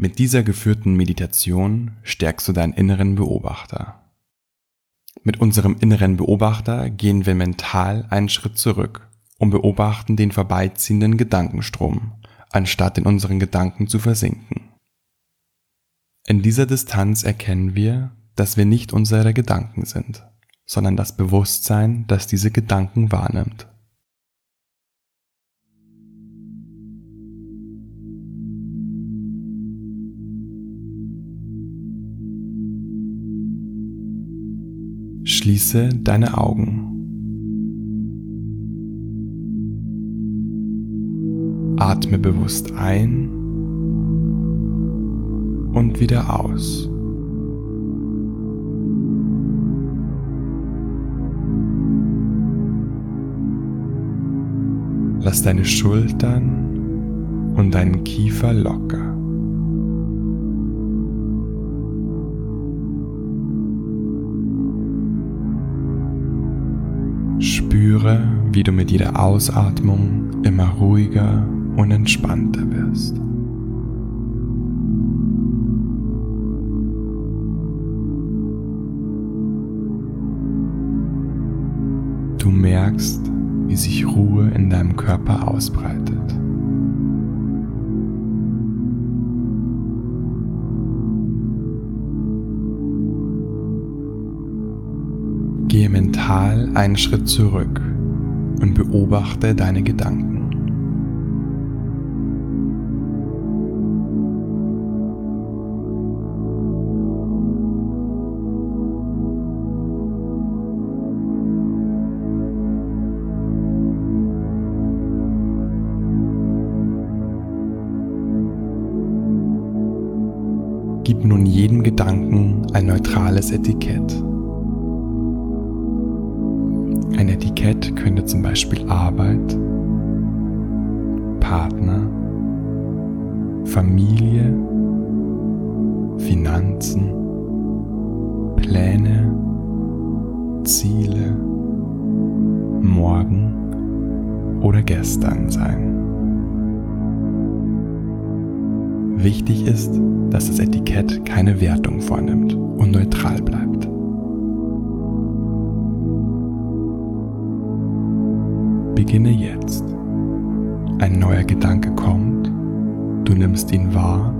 Mit dieser geführten Meditation stärkst du deinen inneren Beobachter. Mit unserem inneren Beobachter gehen wir mental einen Schritt zurück und beobachten den vorbeiziehenden Gedankenstrom, anstatt in unseren Gedanken zu versinken. In dieser Distanz erkennen wir, dass wir nicht unsere Gedanken sind, sondern das Bewusstsein, das diese Gedanken wahrnimmt. Schließe deine Augen. Atme bewusst ein und wieder aus. Lass deine Schultern und deinen Kiefer locker. Spüre, wie du mit jeder Ausatmung immer ruhiger und entspannter wirst. Du merkst, wie sich Ruhe in deinem Körper ausbreitet. Mental einen Schritt zurück und beobachte deine Gedanken. Gib nun jedem Gedanken ein neutrales Etikett. Beispiel Arbeit, Partner, Familie, Finanzen, Pläne, Ziele, morgen oder gestern sein. Wichtig ist, dass das Etikett keine Wertung vornimmt und neutral bleibt. Beginne jetzt. Ein neuer Gedanke kommt, du nimmst ihn wahr,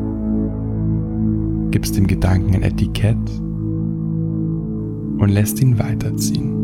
gibst dem Gedanken ein Etikett und lässt ihn weiterziehen.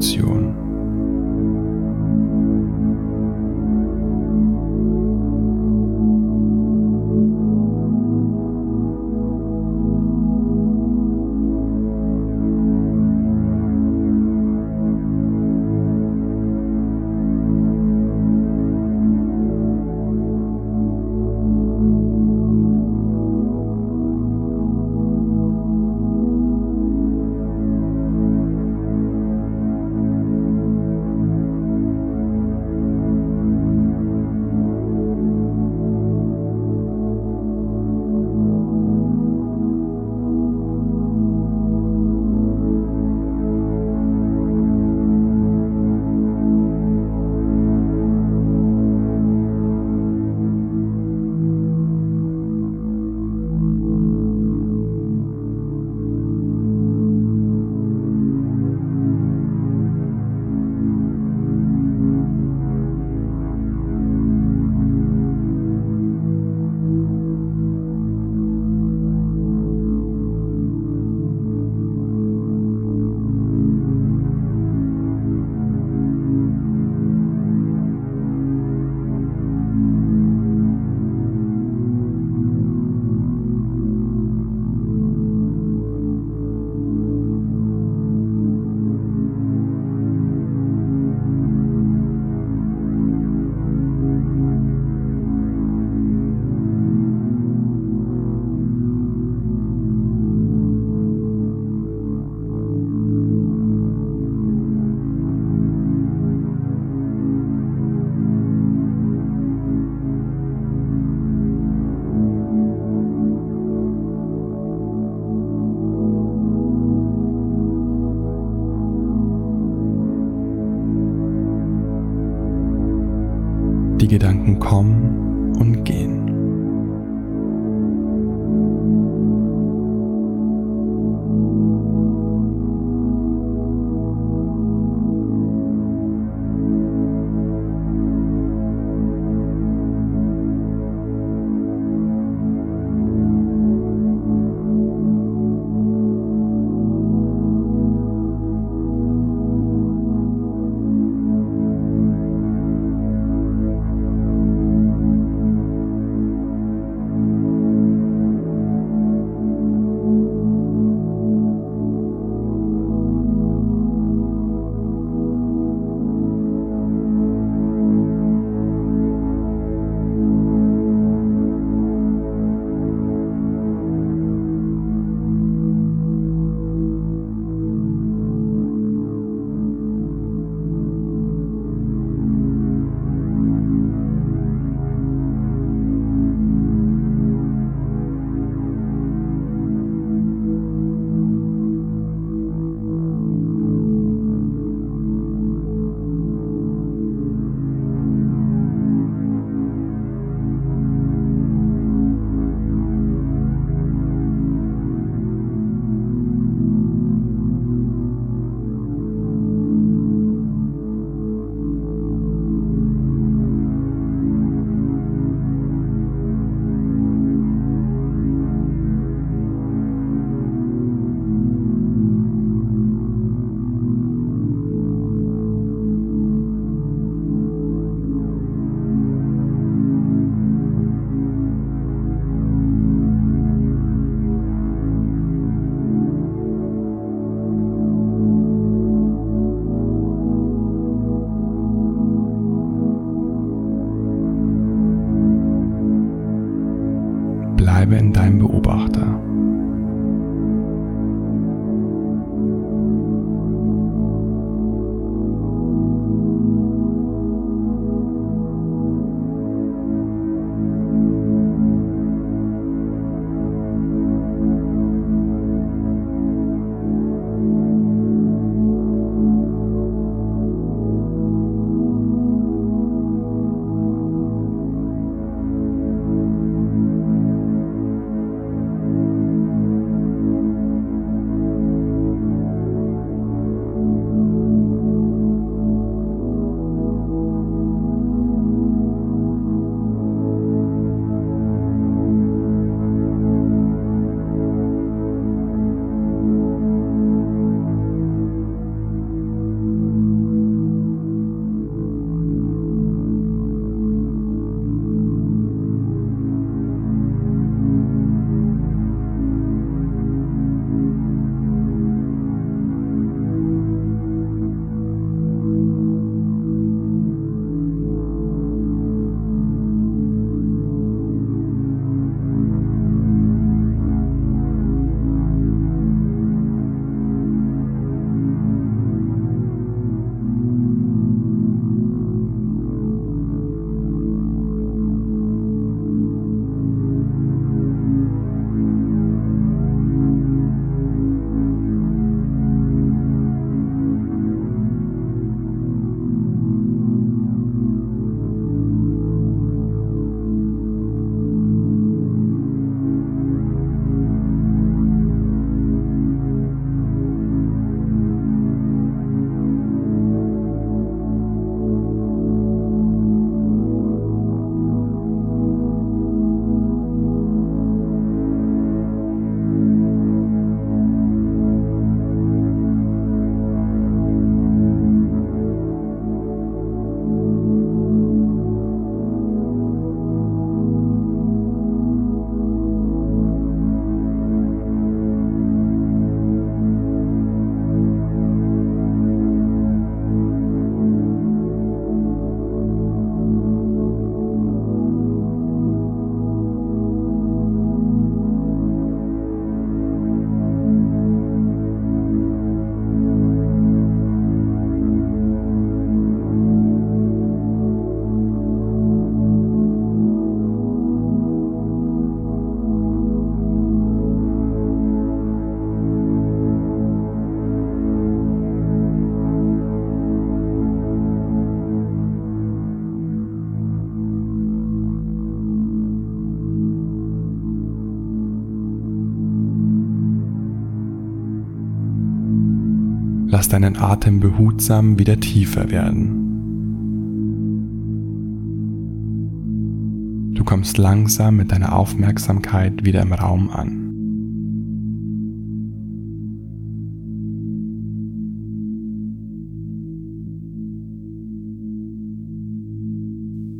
Position. Lass deinen Atem behutsam wieder tiefer werden. Du kommst langsam mit deiner Aufmerksamkeit wieder im Raum an.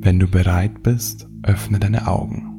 Wenn du bereit bist, öffne deine Augen.